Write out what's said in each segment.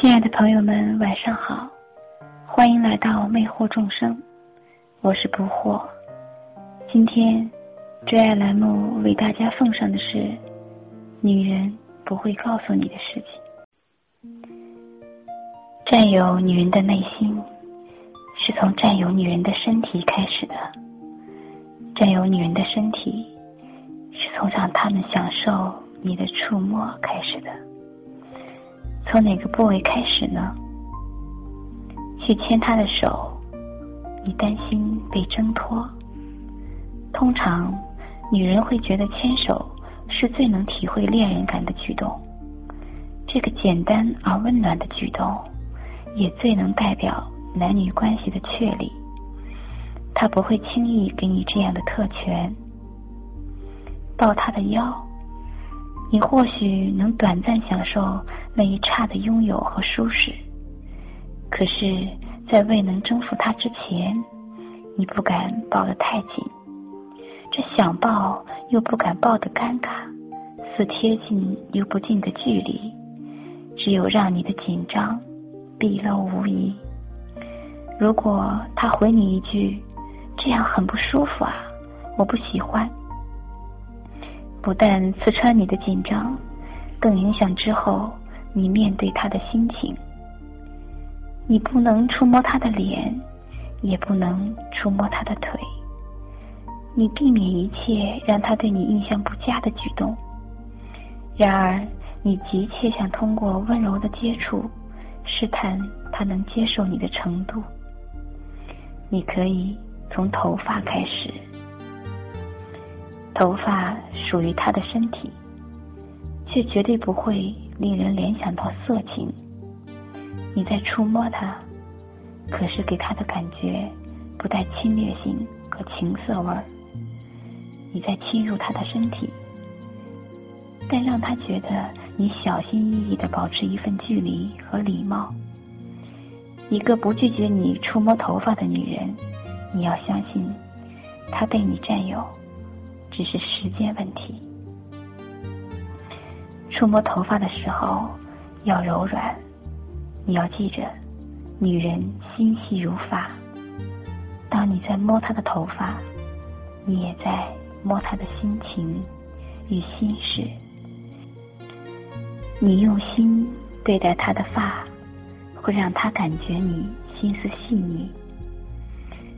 亲爱的朋友们，晚上好，欢迎来到魅惑众生，我是不惑。今天，追爱栏目为大家奉上的是女人不会告诉你的事情。占有女人的内心，是从占有女人的身体开始的。占有女人的身体，是从让她们享受你的触摸开始的。从哪个部位开始呢？去牵她的手，你担心被挣脱。通常，女人会觉得牵手是最能体会恋人感的举动。这个简单而温暖的举动，也最能代表男女关系的确立。他不会轻易给你这样的特权。抱他的腰。你或许能短暂享受那一刹的拥有和舒适，可是，在未能征服他之前，你不敢抱得太紧，这想抱又不敢抱的尴尬，似贴近又不近的距离，只有让你的紧张毕露无遗。如果他回你一句：“这样很不舒服啊，我不喜欢。”不但刺穿你的紧张，更影响之后你面对他的心情。你不能触摸他的脸，也不能触摸他的腿。你避免一切让他对你印象不佳的举动。然而，你急切想通过温柔的接触，试探他能接受你的程度。你可以从头发开始。头发属于他的身体，却绝对不会令人联想到色情。你在触摸他，可是给他的感觉不带侵略性和情色味儿。你在侵入他的身体，但让他觉得你小心翼翼的保持一份距离和礼貌。一个不拒绝你触摸头发的女人，你要相信，她被你占有。只是时间问题。触摸头发的时候要柔软，你要记着，女人心细如发。当你在摸她的头发，你也在摸她的心情与心事。你用心对待她的发，会让她感觉你心思细腻。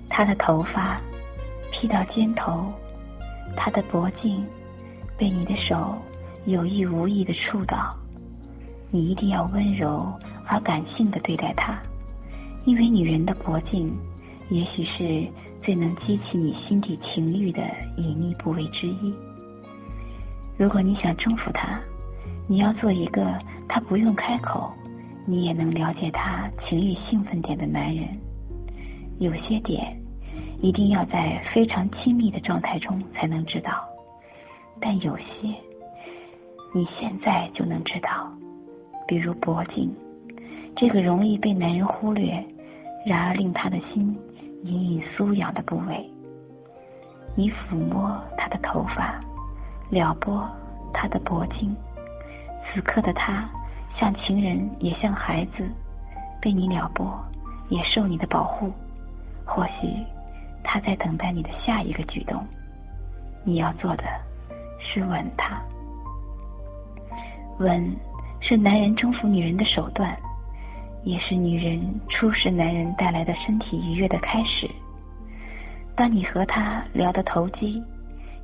她的头发披到肩头。她的脖颈被你的手有意无意的触到，你一定要温柔而感性的对待她，因为女人的脖颈也许是最能激起你心底情欲的隐秘部位之一。如果你想征服她，你要做一个她不用开口，你也能了解她情欲兴奋点的男人。有些点。一定要在非常亲密的状态中才能知道，但有些你现在就能知道，比如脖颈，这个容易被男人忽略，然而令他的心隐隐酥痒的部位。你抚摸他的头发，撩拨他的脖颈，此刻的他像情人也像孩子，被你撩拨，也受你的保护，或许。他在等待你的下一个举动，你要做的是吻他。吻是男人征服女人的手段，也是女人初识男人带来的身体愉悦的开始。当你和他聊得投机，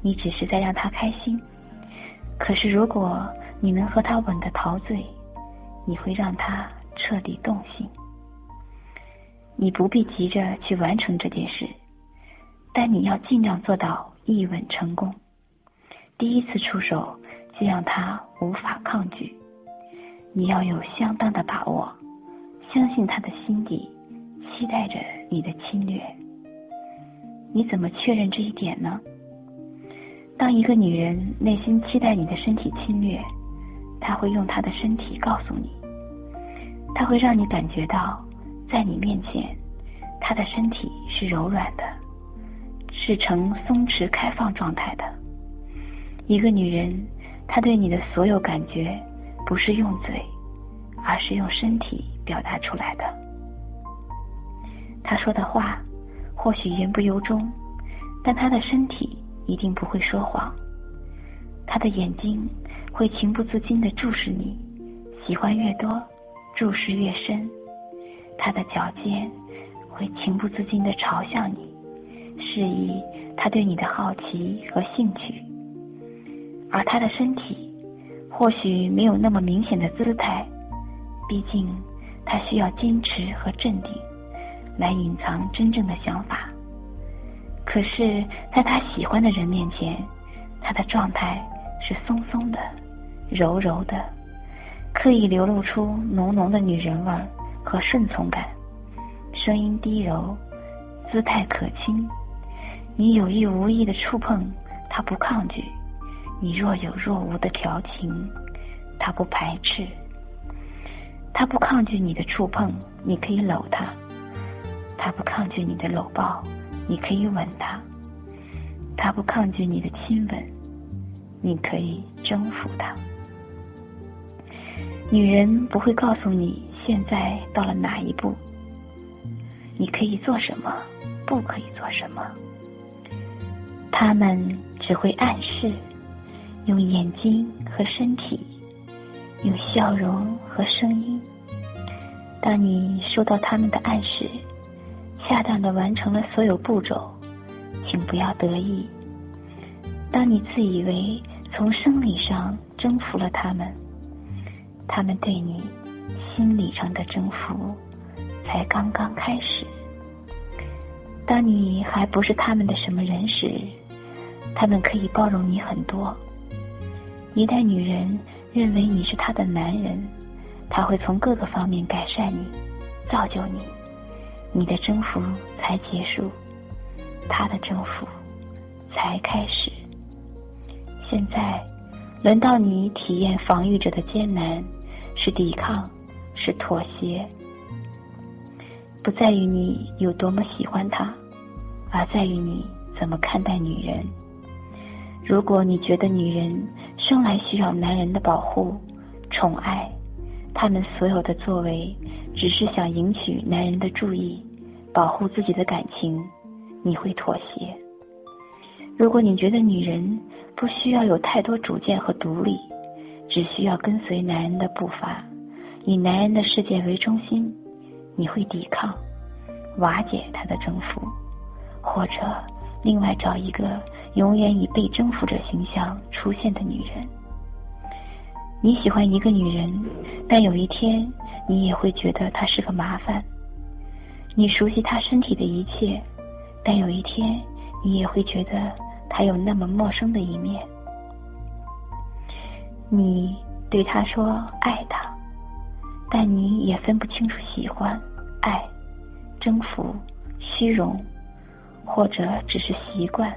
你只是在让他开心；可是如果你能和他吻得陶醉，你会让他彻底动心。你不必急着去完成这件事。但你要尽量做到一吻成功，第一次出手就让他无法抗拒。你要有相当的把握，相信他的心底期待着你的侵略。你怎么确认这一点呢？当一个女人内心期待你的身体侵略，她会用她的身体告诉你，她会让你感觉到，在你面前，她的身体是柔软的。是呈松弛开放状态的。一个女人，她对你的所有感觉，不是用嘴，而是用身体表达出来的。他说的话或许言不由衷，但她的身体一定不会说谎。她的眼睛会情不自禁地注视你，喜欢越多，注视越深。他的脚尖会情不自禁地朝向你，示意他对你的好奇和兴趣。而他的身体或许没有那么明显的姿态，毕竟他需要坚持和镇定来隐藏真正的想法。可是，在他喜欢的人面前，他的状态是松松的、柔柔的，刻意流露出浓浓的女人味和顺从感，声音低柔，姿态可亲。你有意无意的触碰，他不抗拒。你若有若无的调情，他不排斥；他不抗拒你的触碰，你可以搂他；他不抗拒你的搂抱，你可以吻他；他不抗拒你的亲吻，你可以征服他。女人不会告诉你现在到了哪一步，你可以做什么，不可以做什么，他们只会暗示。用眼睛和身体，用笑容和声音。当你收到他们的暗示，恰当的完成了所有步骤，请不要得意。当你自以为从生理上征服了他们，他们对你心理上的征服才刚刚开始。当你还不是他们的什么人时，他们可以包容你很多。一旦女人认为你是她的男人，她会从各个方面改善你，造就你，你的征服才结束，她的征服才开始。现在，轮到你体验防御者的艰难，是抵抗，是妥协，不在于你有多么喜欢她，而在于你怎么看待女人。如果你觉得女人生来需要男人的保护、宠爱，他们所有的作为只是想赢取男人的注意、保护自己的感情，你会妥协。如果你觉得女人不需要有太多主见和独立，只需要跟随男人的步伐，以男人的世界为中心，你会抵抗、瓦解他的征服，或者另外找一个。永远以被征服者形象出现的女人，你喜欢一个女人，但有一天你也会觉得她是个麻烦。你熟悉她身体的一切，但有一天你也会觉得她有那么陌生的一面。你对她说爱她，但你也分不清楚喜欢、爱、征服、虚荣，或者只是习惯。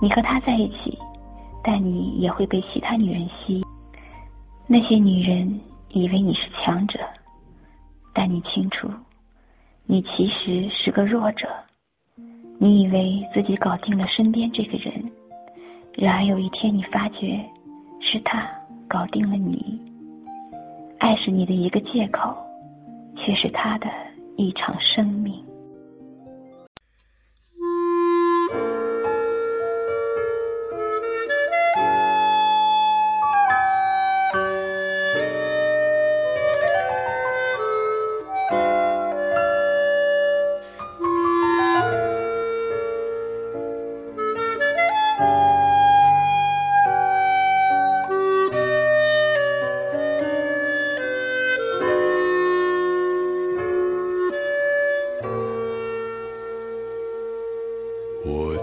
你和他在一起，但你也会被其他女人吸。那些女人以为你是强者，但你清楚，你其实是个弱者。你以为自己搞定了身边这个人，然而有一天你发觉，是他搞定了你。爱是你的一个借口，却是他的一场生命。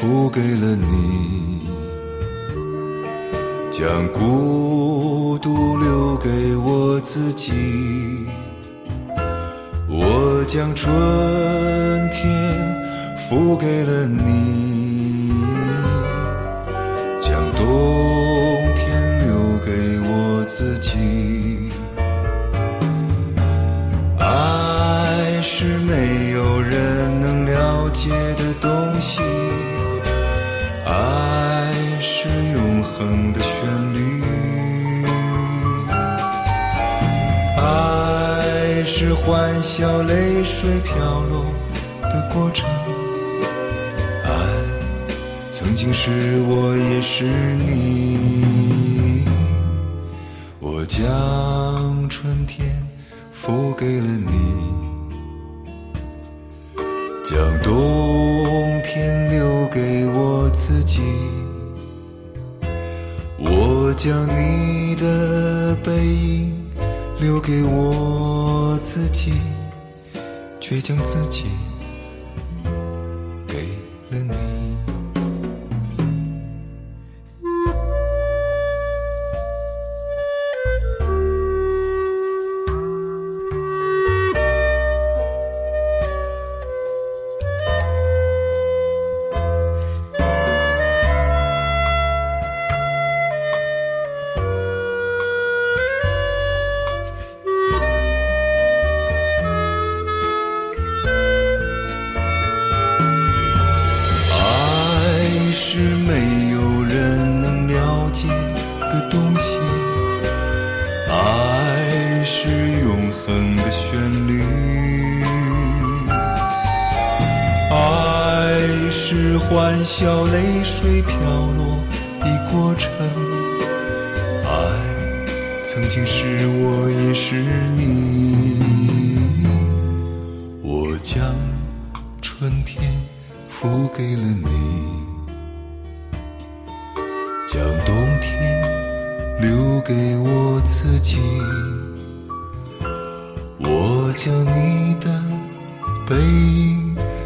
付给了你，将孤独留给我自己。我将春天付给了你，将冬天留给我自己。爱是没是欢笑，泪水飘落的过程。爱曾经是我，也是你。我将春天付给了你，将冬天留给我自己。我将你的背影留给我自己，却将自己。欢笑泪水飘落的过程，爱曾经是我，也是你，我将春天付给了你。将冬天留给我自己，我将你的背影